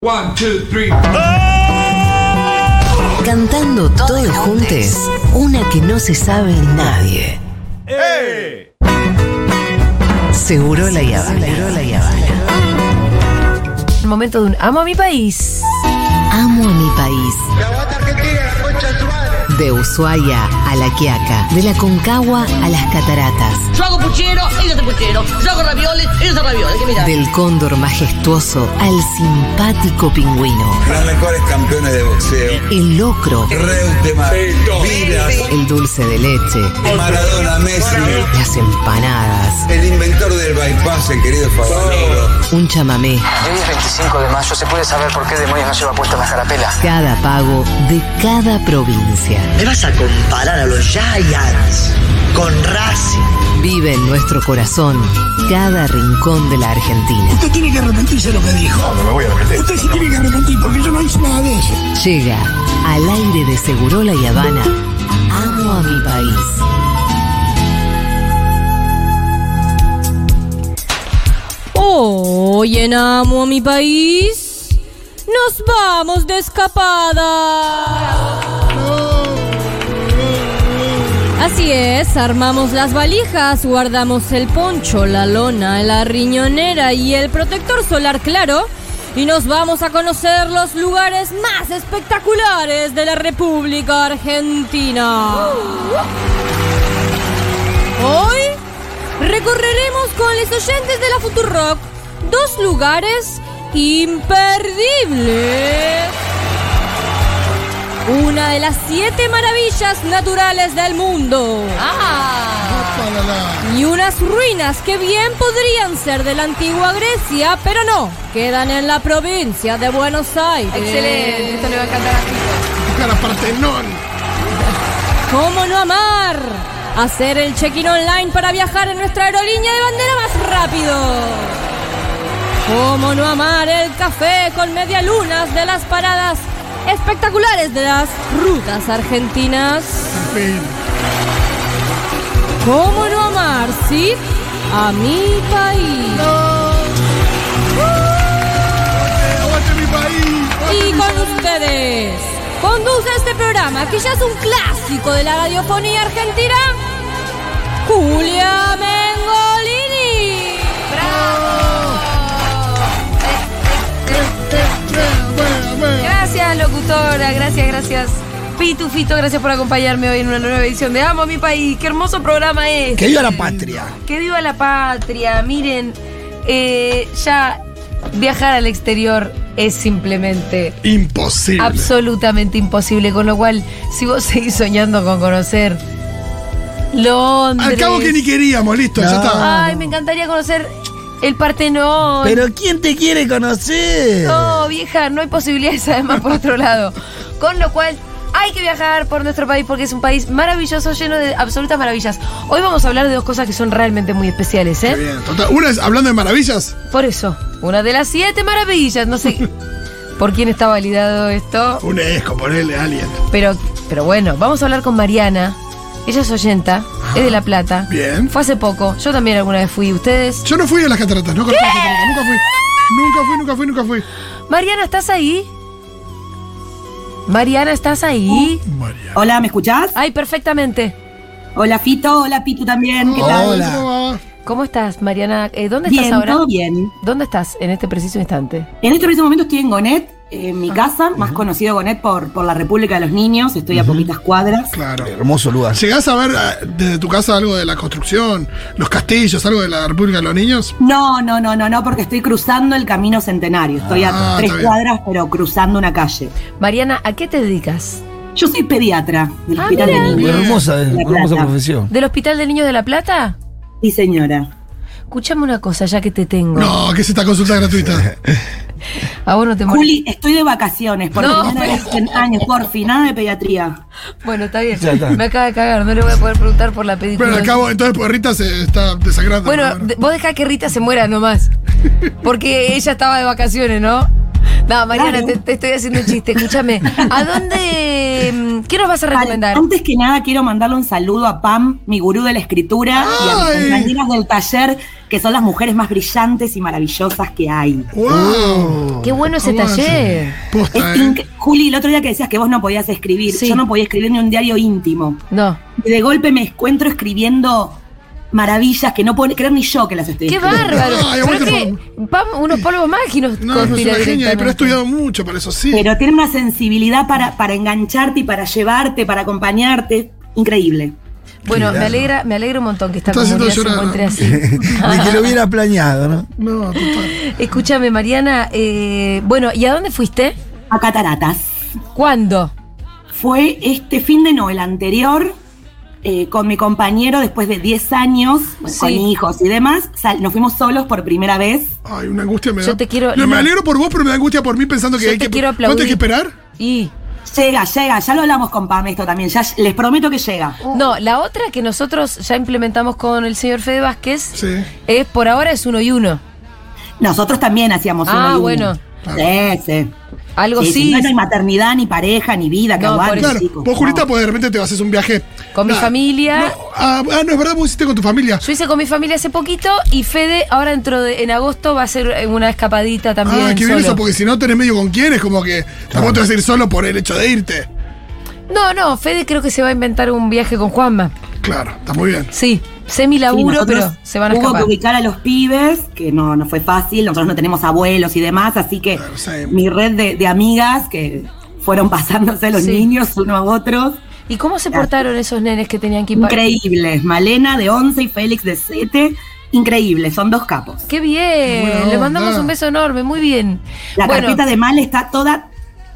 One, two, three. Cantando todos juntos, una que no se sabe nadie. Seguro la Yavana. Seguro la Yavana. El momento de un amo a mi país. Amo a mi país. De Ushuaia a La Quiaca, de la Concagua a las Cataratas, Yo hago puchero, ellos hacen puchero. Yo hago ravioles, ellos hacen ravioles. ¿Qué mirá? del cóndor majestuoso al simpático pingüino, Los mejores campeones de boxeo. el locro, Reutemann, el dulce de leche, Maradona, Messi. las empanadas, El inventor del bypass, el querido Favaloro. Un chamamé, Hoy es 25 de mayo, ¿se puede saber por qué demonios no lleva puesta la carapela? cada pago de cada provincia. ¿Me vas a comparar a los Giants con Racing? Vive en nuestro corazón cada rincón de la Argentina. Usted tiene que arrepentirse de lo que dijo. No, me voy a arrepentir. Usted se tiene que arrepentir porque yo no hice nada de eso. Llega al aire de Segurola y Habana. Amo a mi país. Hoy en Amo a mi país. Nos vamos de escapada. Así es, armamos las valijas, guardamos el poncho, la lona, la riñonera y el protector solar claro y nos vamos a conocer los lugares más espectaculares de la República Argentina. Hoy recorreremos con los oyentes de la Futurock dos lugares imperdibles. Una de las siete maravillas naturales del mundo. Y unas ruinas que bien podrían ser de la antigua Grecia, pero no, quedan en la provincia de Buenos Aires. Excelente, esto le va a encantar a ¿Cómo no amar? Hacer el check-in online para viajar en nuestra aerolínea de bandera más rápido. ¿Cómo no amar el café con medialunas de las paradas espectaculares de las rutas argentinas? ¿Cómo no amar, sí? A mi país. Y con ustedes, conduce este programa que ya es un clásico de la radiofonía argentina, Julia. Gracias, locutora. Gracias, gracias. Pitu Fito, gracias por acompañarme hoy en una nueva edición de Amo a mi país. Qué hermoso programa es. Que viva la patria. Que viva la patria. Miren, eh, ya viajar al exterior es simplemente Imposible. absolutamente imposible. Con lo cual, si vos seguís soñando con conocer Londres. Al cabo que ni queríamos, listo, ya está. Ay, me encantaría conocer el Partenón. Pero ¿quién te quiere conocer? No, vieja, no hay posibilidades además por otro lado. Con lo cual, hay que viajar por nuestro país porque es un país maravilloso, lleno de absolutas maravillas. Hoy vamos a hablar de dos cosas que son realmente muy especiales, Qué ¿eh? bien, total. Una es hablando de maravillas. Por eso, una de las siete maravillas, no sé por quién está validado esto, Un esco, ponele a alguien. pero, pero bueno, vamos a hablar con Mariana. Ella es oyenta, es de La Plata. Bien. Fue hace poco, yo también alguna vez fui. ¿Ustedes? Yo no fui a las cataratas, no conozco las cataratas, nunca fui. Nunca fui, nunca fui, nunca fui. Mariana, ¿estás ahí? Mariana, ¿estás ahí? María. Hola, ¿me escuchás? Ay, perfectamente. Hola Fito, hola Pitu también, ¿qué tal? Hola. ¿Cómo estás, Mariana? Eh, ¿Dónde Bien, estás ahora? todo bien. ¿Dónde estás en este preciso instante? En este preciso momento estoy en Gonet, en Ah. mi casa, más conocido Gonet por, por la República de los Niños, estoy a poquitas cuadras. Claro. Hermoso lugar. ¿Llegás a ver eh, desde tu casa algo de la construcción, los castillos, algo de la República de los Niños? No, no, no, no, no, porque estoy cruzando el camino centenario. Estoy Ah, a tres está bien. cuadras, pero cruzando una calle. Mariana, ¿a qué te dedicas? Yo soy pediatra del Ah, Hospital de Niños. Hermosa, La hermosa Plata. profesión. ¿Del Hospital de Niños de La Plata? Sí, señora. Escuchame una cosa, ya que te tengo. No, que es esta consulta gratuita. A vos no te. Juli, estoy de vacaciones, por No, primera vez en años, por fin, nada de pediatría. Bueno, está bien. Está. Me acaba de cagar, no le voy a poder preguntar por la película. Bueno, al cabo, entonces, pues Rita se está desangrando. Bueno, vos dejá que Rita se muera nomás. Porque ella estaba de vacaciones, ¿no? No, Mariana, te, te estoy haciendo un chiste. Escúchame. ¿A dónde. mm, ¿Qué nos vas a Vale, recomendar? Antes que nada, quiero mandarle un saludo a Pam, mi gurú de la escritura, y a mis compañeras del taller, que son las mujeres más brillantes y maravillosas que hay. ¡Wow! Qué bueno ese taller. Posta, Es ¿eh? Juli, el otro día que decías que vos no podías escribir, Sí. yo no podía escribir ni un diario íntimo. No. Y de golpe me encuentro escribiendo maravillas que no puedo creer ni yo que las estoy ¡Qué bárbaro! Ay, Pero que. Vamos, unos polvos mágicos No, no es conspira una genia, pero he estudiado mucho para eso, sí. Pero tiene una sensibilidad para, para engancharte y para llevarte, para acompañarte. Increíble. Bueno, me alegra, me alegra un montón que esta Está haciendo comunidad se encuentre así. Ni que lo hubiera planeado, ¿no? No, total. Escúchame, Mariana. eh, bueno, ¿y a dónde fuiste? A Cataratas. ¿Cuándo? Fue este fin de no, el anterior, eh, con mi compañero después de 10 años, Sí. con hijos y demás. sal- nos fuimos solos por primera vez. Ay, una angustia me da. Yo te quiero- No, me alegro por vos, pero me da angustia por mí pensando que Yo hay te que. quiero ¿Cuánto hay que aplaudir. esperar? Y. Llega, llega, ya lo hablamos con Pam esto también, ya les prometo que llega. No, la otra que nosotros ya implementamos con el señor Fede Vázquez Sí. es por ahora es uno y uno. Nosotros también hacíamos Ah, uno y uno. bueno. Sí, sí. Algo Sí, sí. No hay maternidad, ni pareja, ni vida que No, por aguante, Claro, chicos. vos, Julita, No. pues de repente te vas a hacer un viaje. Con mi familia. No, ah, ah, no, es verdad, vos hiciste con tu familia. Yo hice con mi familia hace poquito y Fede ahora dentro de en agosto va a hacer eh, una escapadita también. Ah, qué bien eso, porque si no tenés medio con quién, es como que tampoco te vas a ir solo por el hecho de irte. No, no, Fede creo que se va a inventar un viaje con Juanma. Claro, está muy bien. Sí, semi Sí, pero se van a Hubo escapar. que ubicar a los pibes, que no, no fue fácil, nosotros no tenemos abuelos y demás, así que Claro, sí. mi red de, de amigas que fueron pasándose los Sí. niños uno a otros, ¿Y cómo se portaron esos nenes que tenían que ir para- increíbles. Malena de 11 y Félix de 7, increíbles, son dos capos. Qué bien, Buena le mandamos un beso enorme, muy bien. La bueno, carpeta de Mal está toda,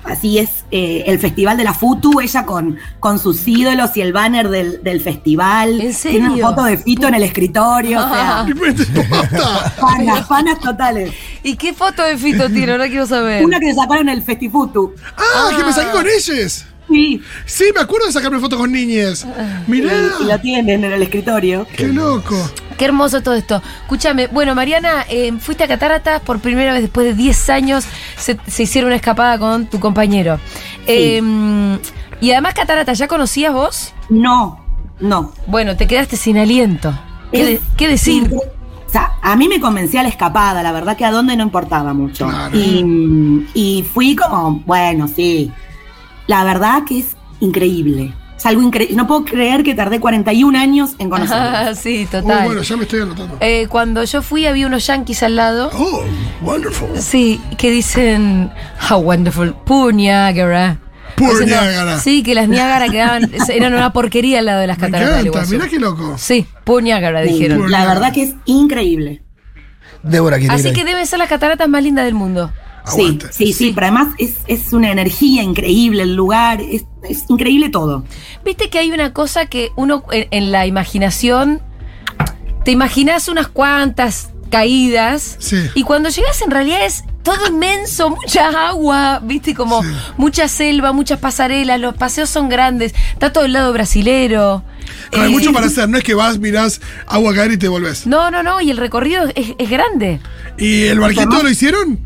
así es eh, el festival de la FUTU, ella con, con sus ídolos y el banner del, del festival. ¿En Tiene una foto de Fito en el escritorio, o sea, ¿Qué me- Basta. fanas, fanas totales. ¿y qué foto de Fito tiene? Ahora quiero saber. Una que sacaron en el Festifutu. Ah, que me saqué con ellos. Sí, Sí, me acuerdo de sacarme fotos con niñas. Mirá, y lo tienen en el escritorio. qué loco. Qué hermoso todo esto. Escúchame, bueno, Mariana, eh, fuiste a Cataratas por primera vez después de 10 años. Se, se hicieron una escapada con tu compañero. Eh, y además, Cataratas, ¿ya conocías vos? No, no. Bueno, te quedaste sin aliento. ¿Qué, de- Es qué decir? O sea, a mí me convencía la escapada, la verdad que a dónde no importaba mucho. Claro. Y, y fui como, bueno, sí. La verdad que es increíble. Es algo increíble. No puedo creer que tardé 41 años en conocerlo. Ah, sí, Oh, total. bueno, ya me estoy anotando. Eh, cuando yo fui había unos yanquis al lado. Oh, wonderful. Sí, que dicen, how wonderful, poor Niagara. Poor Dicen, no, Niagara. Sí, que las Niagara quedaban, eran una porquería al lado de las Me cataratas encanta, mirá qué loco. Sí, poor Niagara, dijeron. Poor La Niagara. verdad que es increíble. Débora ir Así que deben ser las cataratas más lindas del mundo. Aguante. Sí, sí, sí, pero además es, es una energía increíble el lugar, es, es increíble todo. Viste que hay una cosa que uno en, en la imaginación te imaginas unas cuantas caídas Sí. y cuando llegas en realidad es todo inmenso, mucha agua, viste como Sí. mucha selva, muchas pasarelas, los paseos son grandes, está todo el lado brasilero. No, hay Eh, mucho para hacer, no es que vas, mirás agua caer y te volvés. No, no, no, y el recorrido es, es grande. ¿Y el barquito lo hicieron?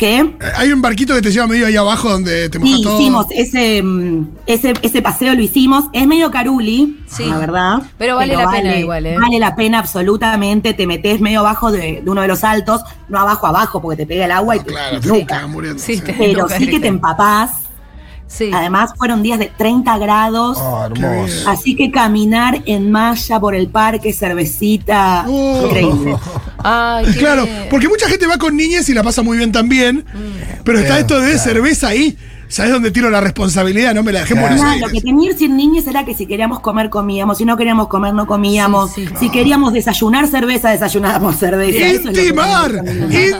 ¿Qué? Hay un barquito que te lleva medio ahí abajo donde te mojas Sí, todo. hicimos ese, mm, ese, ese paseo, lo hicimos. Es medio caruli, Sí. la verdad. Pero vale la pena igual, ¿eh? Vale la pena absolutamente. Te metes medio abajo de, de uno de los altos, no abajo abajo porque te pega el agua y te, claro, te muriendo. Sí, sí. te- Pero nuca sí que te empapás. Sí. Además fueron días de 30 grados. Oh, hermoso. Así que caminar en malla por el parque, cervecita, Oh. increíble. Ay, qué Claro, bien. porque mucha gente va con niñas y la pasa muy bien también. Mm. Pero está Claro, esto de claro. cerveza ahí. ¿Sabes dónde tiro la responsabilidad? No me la dejé en Claro. Aires. lo que tenía ir sin niños era que si queríamos comer, comíamos. Si no queríamos comer, no comíamos. Sí, sí. Si queríamos desayunar cerveza, desayunábamos cerveza. Es que ¡Intimar!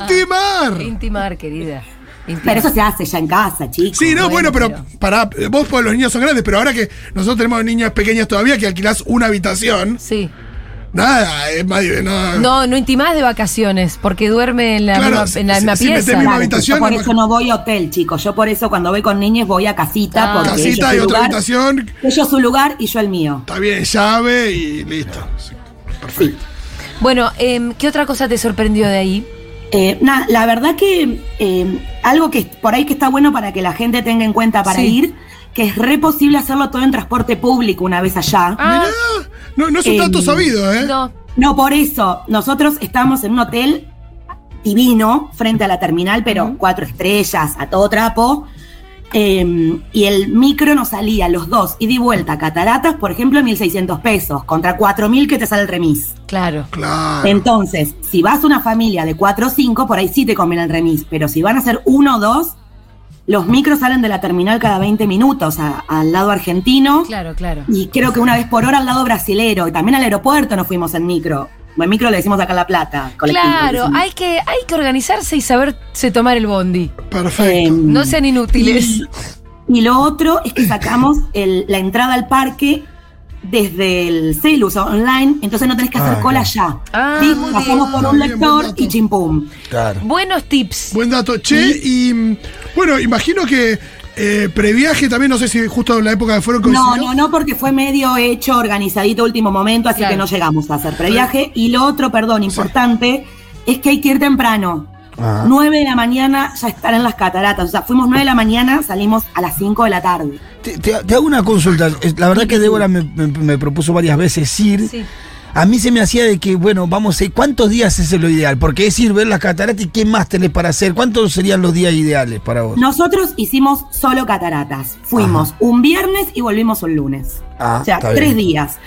¡Intimar! Intimar, querida. Intimar. Pero eso se hace ya en casa, chicos. Sí, no, bueno, Bueno, pero para vos pues los niños son grandes, pero ahora que nosotros tenemos niñas pequeñas todavía que alquilás una habitación, Sí. Nada, es más no, No, no intimás de vacaciones, porque duerme en la Claro, misma, en la si- misma si pieza. metés misma Claro, habitación, yo por no- eso no voy a hotel, chicos. Yo por eso cuando voy con niños voy a casita. Ah. porque casita y otra lugar, habitación, Ellos su lugar y yo el mío. está bien, llave y listo. Sí, Perfecto. Bueno, em, ¿qué otra cosa te sorprendió de ahí? Eh, nada, la verdad que eh, algo que por ahí que está bueno para que la gente tenga en cuenta para Sí. ir, que es re posible hacerlo todo en transporte público una vez allá. Ah, Mirá, no, no es un Em, dato sabido, ¿eh? no. No, por eso, nosotros estamos en un hotel divino frente a la terminal, pero cuatro estrellas, a todo trapo. eh, y el micro nos salía los dos, y vuelta, cataratas, por ejemplo, 1.600 pesos, contra 4.000 que te sale el remis. Claro. Claro. Entonces, si vas a una familia de 4 o 5, por ahí sí te conviene el remis, pero si van a ser uno o dos, los micros salen de la terminal cada 20 minutos a- al lado argentino. Claro, claro. Y creo que una vez por hora al lado brasilero. Y también al aeropuerto nos fuimos en micro. En micro le decimos acá en La Plata. colectivo, Claro, hay que, hay que organizarse y saberse tomar el bondi. Perfecto. Em, No sean inútiles. Y, y lo otro es que sacamos el- la entrada al parque desde el celu, o sea, online, entonces no tenés que hacer Ah, cola claro. ya. Ah, Pasamos bien. por un Bien, lector y chimpum. Claro. Buenos tips. Buen dato. Che, y mm, bueno, imagino que eh, previaje también, no sé si justo en la época que fueron No, coincidió. no, no, porque fue medio hecho, organizadito último momento, así Claro. que no llegamos a hacer previaje. Y lo otro, perdón, importante, es que hay que ir temprano. Ah. 9 de la mañana ya estar en las cataratas. O sea, fuimos 9 de la mañana, salimos a las 5 de la tarde. Te, te- te hago una consulta. La verdad que Débora me, me- me propuso varias veces ir. Sí. A mí se me hacía de que, bueno, vamos a ir. ¿Cuántos días es lo ideal? Porque es ir, ver las cataratas y qué más tenés para hacer. ¿Cuántos serían los días ideales para vos? Nosotros hicimos solo cataratas. Fuimos un viernes y volvimos un lunes. Ah, o sea, tres días.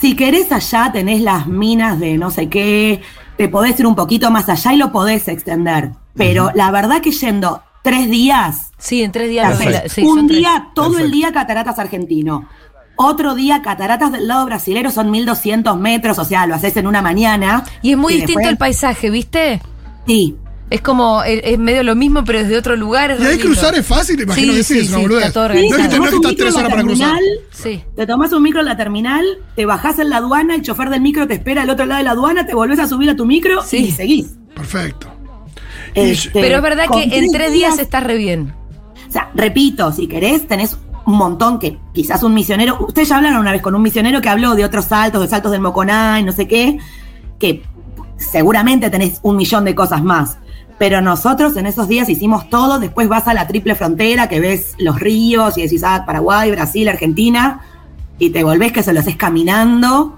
Si querés allá, tenés las minas de no sé qué, te podés ir un poquito más allá y lo podés extender. Pero la verdad que yendo tres días, Sí, en tres días. sí, un día, todo el día cataratas argentino. Otro día, cataratas del lado brasilero son 1200 metros, o sea, lo haces en una mañana. Y es muy Y distinto después- el paisaje, ¿viste? Sí. Es como, es, es medio lo mismo, pero desde otro lugar. es Y ahí cruzar es fácil, imagino Sí, que sí, sí, es una sí, boludez. No es que tenés que estar tres horas para cruzar. terminal, Sí. Te tomás un micro en la terminal, te bajás en la aduana, el chofer del micro te espera al otro lado de la aduana, te volvés a subir a tu micro Sí. y seguís. Perfecto. Este, Pero es verdad que en tres días está re bien. O sea, repito, si querés, tenés un montón que quizás un misionero. Ustedes ya hablaron una vez con un misionero que habló de otros saltos, de saltos del Moconá y no sé qué, que seguramente tenés un millón de cosas más. Pero nosotros en esos días hicimos todo, después vas a la triple frontera, que ves los ríos y decís, ah, Paraguay, Brasil, Argentina, y te volvés que se lo haces caminando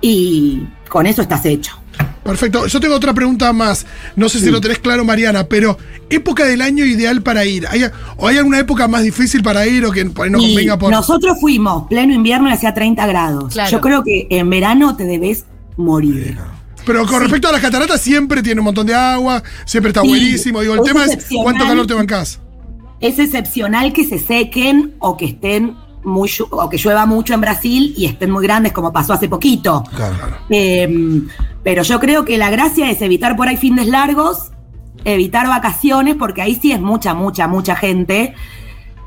y con eso estás hecho. Perfecto. Yo tengo otra pregunta más. No sé si lo tenés claro, Mariana, pero época del año ideal para ir. ¿Hay, ¿O hay alguna época más difícil para ir o que por ahí no Y convenga por. Nosotros fuimos pleno invierno y hacía 30 grados. Claro. Yo creo que en verano te debes morir. Pero con respecto a las cataratas, siempre tiene un montón de agua, siempre está buenísimo. Digo, el es tema es cuánto calor te bancás. Es excepcional que se sequen o que estén muy o que llueva mucho en Brasil y estén muy grandes como pasó hace poquito. Claro. Eh, pero yo creo que la gracia es evitar por ahí fines largos, evitar vacaciones, porque ahí sí es mucha, mucha, mucha gente.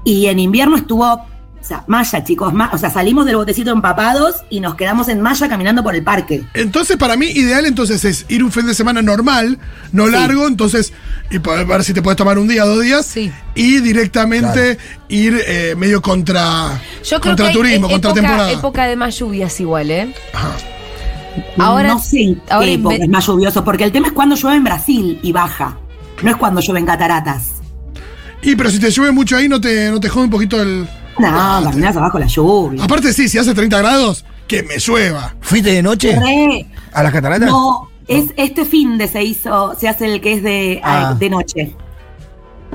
Y en invierno estuvo, o sea, malla, chicos, ma- o sea, salimos del botecito empapados y nos quedamos en malla caminando por el parque. Entonces, para mí, ideal entonces es ir un fin de semana normal, no largo, entonces, y poder ver si te puedes tomar un día, dos días, Sí. y directamente ir eh, medio contra, Yo creo contra que turismo, e- contra época, temporada. época de más lluvias igual, ¿eh? Ajá. Ahora, no sé en ahora qué época inve- es más lluvioso, porque el tema es cuando llueve en Brasil y baja. No es cuando llueve en cataratas. Y pero si te llueve mucho ahí, no te, no te jode un poquito el. No, caminás abajo la lluvia. Aparte, sí, si hace 30 grados, que me llueva. ¿Fuiste de noche Re. a las cataratas? No, es este fin de se hizo, se hace el que es de, Ah. de noche.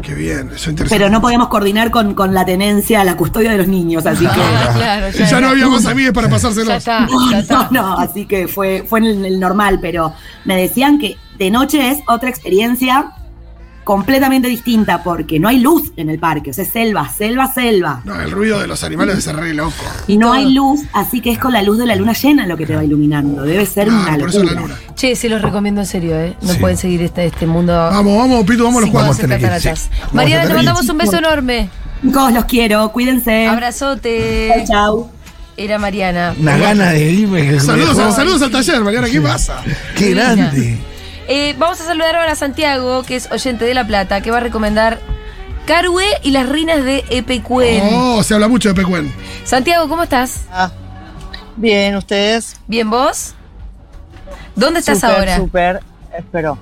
Qué bien, eso es interesante. Pero no podemos coordinar con, con la tenencia, la custodia de los niños, así que. Ah, claro, Y ya no había más amigues para Ya pasárselos. está, No, ya está. no, no, así que fue, fue en el, el normal, pero me decían que de noche es otra experiencia completamente distinta porque no hay luz en el parque, o sea, es selva, selva, selva. No, el ruido de los animales ser re loco. Y no hay luz, así que es con la luz de la luna llena lo que te va iluminando. Debe ser Ah, una por eso la locura. luna. Che, se los recomiendo en serio, ¿eh? No Sí. pueden seguir este, este mundo. Vamos, vamos, Pitu, vamos a los cuatro. Sí. Mariana, te mandamos un beso enorme. Chicos, los quiero, cuídense. Abrazote. Chau, chau. Era Mariana. Una gana de irme. Saludos, saludos al taller, Mariana, ¿qué pasa? Qué Divina. grande. Eh, vamos a saludar ahora a Santiago, que es oyente de La Plata, que va a recomendar Carue y las rinas de Epecuen. Oh, se habla mucho de Pecuen. Santiago, ¿cómo estás? Ah, bien, ustedes. ¿Bien vos? ¿Dónde estás Súper, ahora? Súper, espero.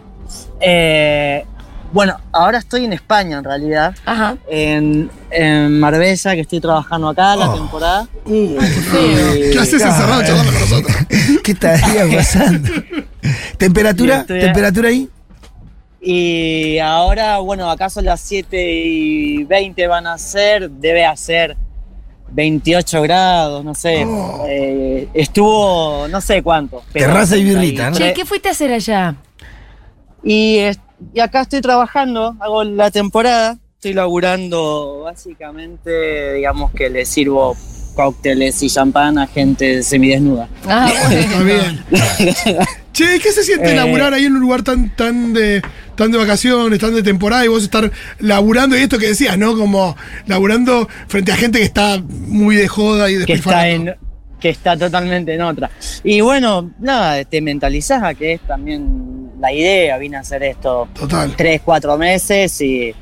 Eh, bueno, ahora estoy en España en realidad. Ajá. En, en Marbella, que estoy trabajando acá la Oh. temporada. Uh, Y- ¿Qué haces encerrado charlando con nosotros? ¿Qué estaría pasando? ¿Temperatura? Estoy- ¿Temperatura ahí? Y ahora, bueno, acá son las 7 y 20 van a ser, debe hacer 28 grados, no sé. Oh. Eh, estuvo, no sé cuánto. pero Terraza y birrita, ¿no? Che, ¿qué fuiste a hacer allá? Y, y acá estoy trabajando, hago la temporada, estoy laburando básicamente, digamos que le sirvo cócteles y champán a gente semidesnuda. Ah, Está bien. Che, ¿qué se siente Eh. laburar ahí en un lugar tan, tan de tan de vacaciones, tan de temporada y vos estar laburando y esto que decías, ¿no? Como laburando frente a gente que está muy de joda y que está despilfarrando. en que está totalmente en otra. Y bueno, nada, te mentalizás a que es también la idea, vine a hacer esto Total. tres, cuatro meses y,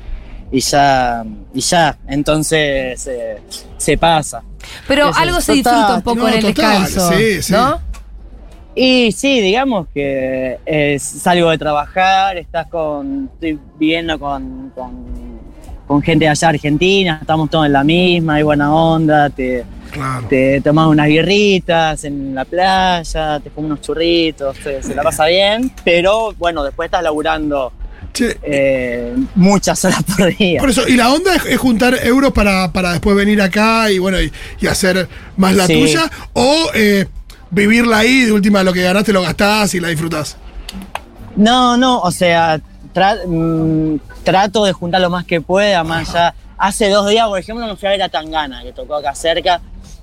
y ya, y ya, entonces eh, se pasa. Pero algo se disfruta un poco no, en el total, descanso. sí, sí. ¿No? Y sí, digamos que eh, salgo de trabajar, estás con, estoy viviendo con, con, con gente de allá argentina, estamos todos en la misma, hay buena onda, te, Claro. te tomas unas birritas en la playa, te comes unos churritos, se, se la pasa bien, pero bueno, después estás laburando Che, eh, muchas horas por día. por eso, y la onda es, es juntar euros para, para después venir acá y bueno, y, y hacer más la Sí. tuya, o eh, vivirla ahí, de última lo que ganaste lo gastás y la disfrutás. No, no, o sea, tra- mm, trato de juntar lo más que pueda, más ya. Hace dos días, por ejemplo, me fui a ver a Tangana, que tocó acá cerca,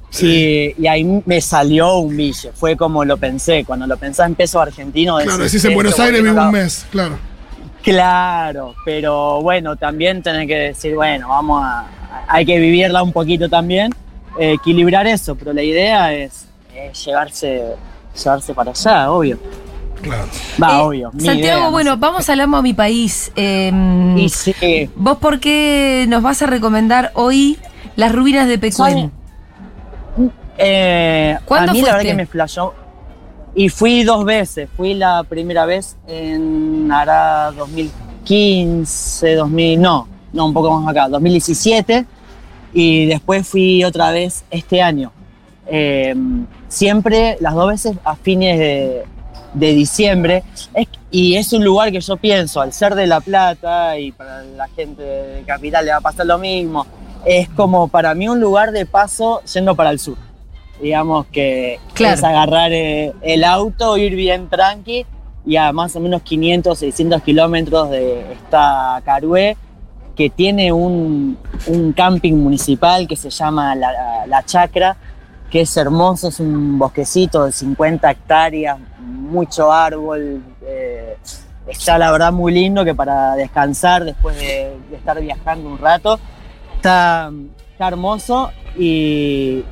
Sí. y, y ahí me salió un bille. Fue como lo pensé, cuando lo pensás en peso argentino. Claro, decís, en Buenos Aires vivo un mes, claro. Claro, pero bueno, también tenés que decir, bueno, vamos a. Hay que vivirla un poquito también, eh, equilibrar eso, pero la idea es, es llevarse, llevarse para allá, obvio. Claro. Va, Eh, obvio. Santiago, idea, no bueno, sé. vamos al amo a mi país. Eh, Y sí, ¿Vos por qué nos vas a recomendar hoy las ruinas de Pecuén? Eh, ¿Cuándo a mí la verdad que me flashó. Y fui dos veces. Fui la primera vez en hará 2015, 2000, no, no, un poco más acá, 2017. Y después fui otra vez este año. Eh, siempre, las dos veces a fines de, de diciembre. Es- y es un lugar que yo pienso, al ser de La Plata y para la gente de Capital le va a pasar lo mismo, es como para mí un lugar de paso yendo para el sur. Digamos que Claro. es agarrar eh, el auto, ir bien tranqui y a más o menos 500, 600 kilómetros de esta Carué, que tiene un, un camping municipal que se llama La, La Chacra, que es hermoso, es un bosquecito de 50 hectáreas, mucho árbol, eh, está la verdad muy lindo que para descansar después de, estar viajando un rato, está, está hermoso y,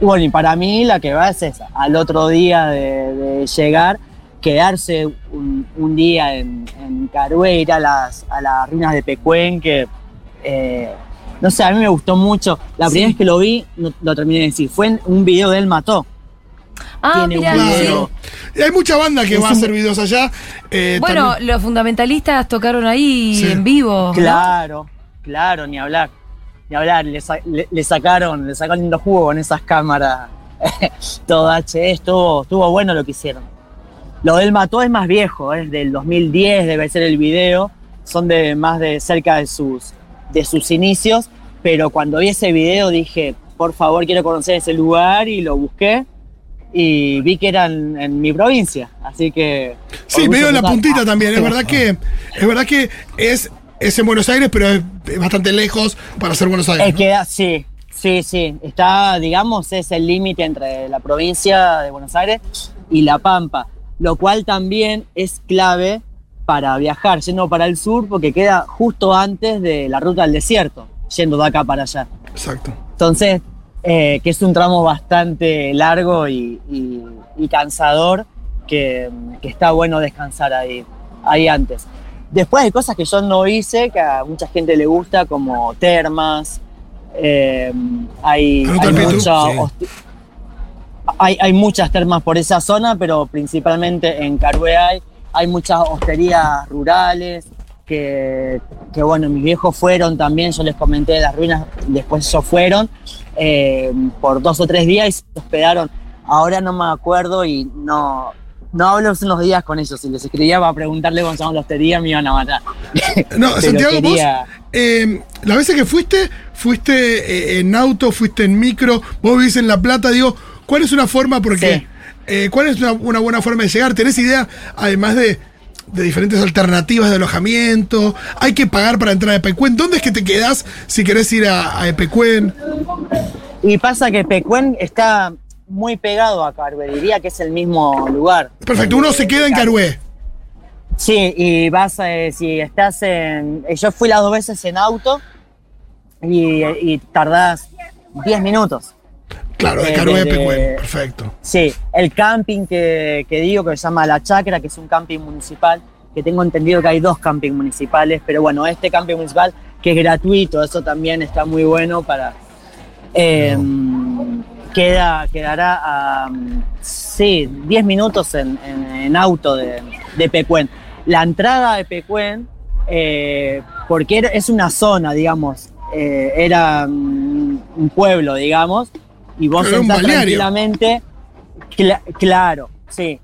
bueno, y para mí la que va es esa, al otro día de, llegar, quedarse un, día en, en ir a las, a las ruinas de Pecuén, que eh, no sé, a mí me gustó mucho. La primera vez que lo vi, no, lo terminé de decir, fue en un video de él mató. Ah, tiene mirá. un Claro. video. Y hay mucha banda que Es va a hacer videos allá. eh, Bueno, también- los fundamentalistas tocaron ahí Sí. en vivo. ¿no? Claro, claro, ni hablar. Ni hablar, le, sa- le- le sacaron, le sacaron lindo jugo con esas cámaras. Todo HD, estuvo, estuvo bueno lo que hicieron. Lo del mató es más viejo, es del 2010, debe ser el video. Son de más de cerca de sus, de sus inicios. Pero cuando vi ese video dije, por favor, quiero conocer ese lugar y lo busqué. Y vi que era en, mi provincia. Así que. Sí, medio en la puntita también. Es verdad que es verdad que es, es en Buenos Aires, pero es, es bastante lejos para ser Buenos Aires. Es ¿no? que, sí, sí, sí. Está, digamos, es el límite entre la provincia de Buenos Aires y La Pampa, lo cual también es clave para viajar yendo para el sur porque queda justo antes de la ruta del desierto, yendo de acá para allá. Exacto. Entonces, eh, que es un tramo bastante largo y, y- y cansador, que, que está bueno descansar ahí, ahí antes. Después hay cosas que yo no hice, que a mucha gente le gusta, como termas, eh, Sí. hay, hay muchas termas por esa zona, pero principalmente en Carué hay, hay muchas hosterías rurales, que, que, bueno, mis viejos fueron también, yo les comenté de las ruinas, después ellos fueron eh, por dos o tres días y se hospedaron. Ahora no me acuerdo y no, no hablo hace unos días con ellos. Si les escribía para preguntarle cómo llama la hostería, me iban a matar. No, Santiago, quería- vos, eh, las veces que fuiste, fuiste eh, en auto, fuiste en micro, vos vivís en La Plata, digo, ¿cuál es una forma, porque, Sí. eh, cuál es una, una buena forma de llegar? ¿Tenés idea, además de, de diferentes alternativas de alojamiento? ¿Hay que pagar para entrar a Epecuén? ¿Dónde es que te quedás si querés ir a, a Epecuén? Y pasa que Pecuén está muy pegado a Carve, diría que es el mismo lugar. Perfecto, uno se queda en Carué. Sí, y vas, eh, si estás en... eh, Yo fui las dos veces en auto y, y tardás 10 minutos. Claro, de Eh. Perfecto. Sí, el camping que, que digo que se llama La Chacra, que es un camping municipal, que tengo entendido que hay dos camping municipales, pero bueno, este camping municipal que es gratuito, eso también está muy bueno para... eh, queda, quedará a, sí, 10 minutos en, en- en auto de, de Pecuén. La entrada de Pecuén, eh, porque es una zona, digamos, eh, era un pueblo, digamos, y vos entrás balneario. tranquilamente. Cla- claro, sí.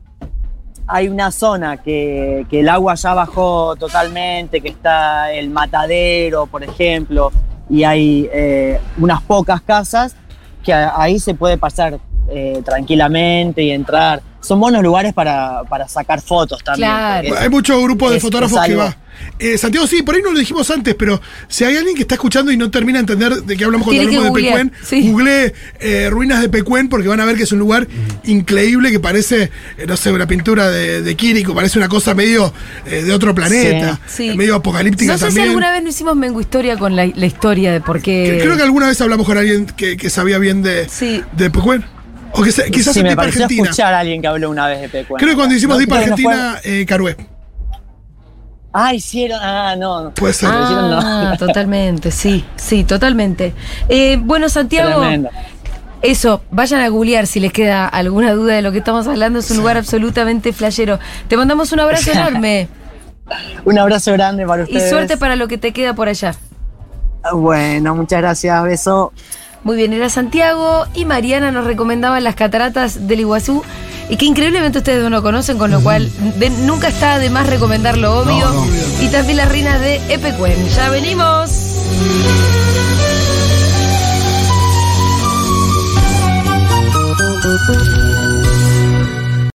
Hay una zona que, que el agua ya bajó totalmente, que está el matadero, por ejemplo, y hay eh, unas pocas casas que ahí se puede pasar eh, tranquilamente y entrar. Son buenos lugares para, para sacar fotos también. Claro. Hay muchos grupos de es- fotógrafos es que va. Eh, Santiago, sí, por ahí no lo dijimos antes, pero si hay alguien que está escuchando y no termina de entender de qué hablamos cuando hablamos de googlear, Pecuén, sí. googlee eh, ruinas de Pecuén porque van a ver que es un lugar increíble que parece, eh, no sé, una pintura de, de Quirico, parece una cosa medio eh, de otro planeta, Sí. medio apocalíptica No sé también. si alguna vez no hicimos Mengo Historia con la, la historia de por qué. Creo que alguna vez hablamos con alguien que, que sabía bien de, Sí. de Pecuén. O que quizás sí, en me Deep pareció Argentina. escuchar a alguien que habló una vez de Pecuén. Creo que cuando hicimos No, Deep que no fue- Argentina, eh, Carué. Ah, hicieron. Ah, no. no. Puede ser. Lo hicieron, no. Ah, totalmente, sí, sí, totalmente. Eh, bueno, Santiago, Tremendo. eso, vayan a googlear si les queda alguna duda de lo que estamos hablando. Es un lugar absolutamente flashero. Te mandamos un abrazo enorme Un abrazo grande para y ustedes. suerte para lo que te queda por allá. Bueno, muchas gracias. Beso. Muy bien, era Santiago y Mariana nos recomendaban las cataratas del Iguazú y que increíblemente ustedes no lo conocen, con lo cual de- nunca está de más recomendar lo obvio. y también las reinas de Epecuén. Ya venimos.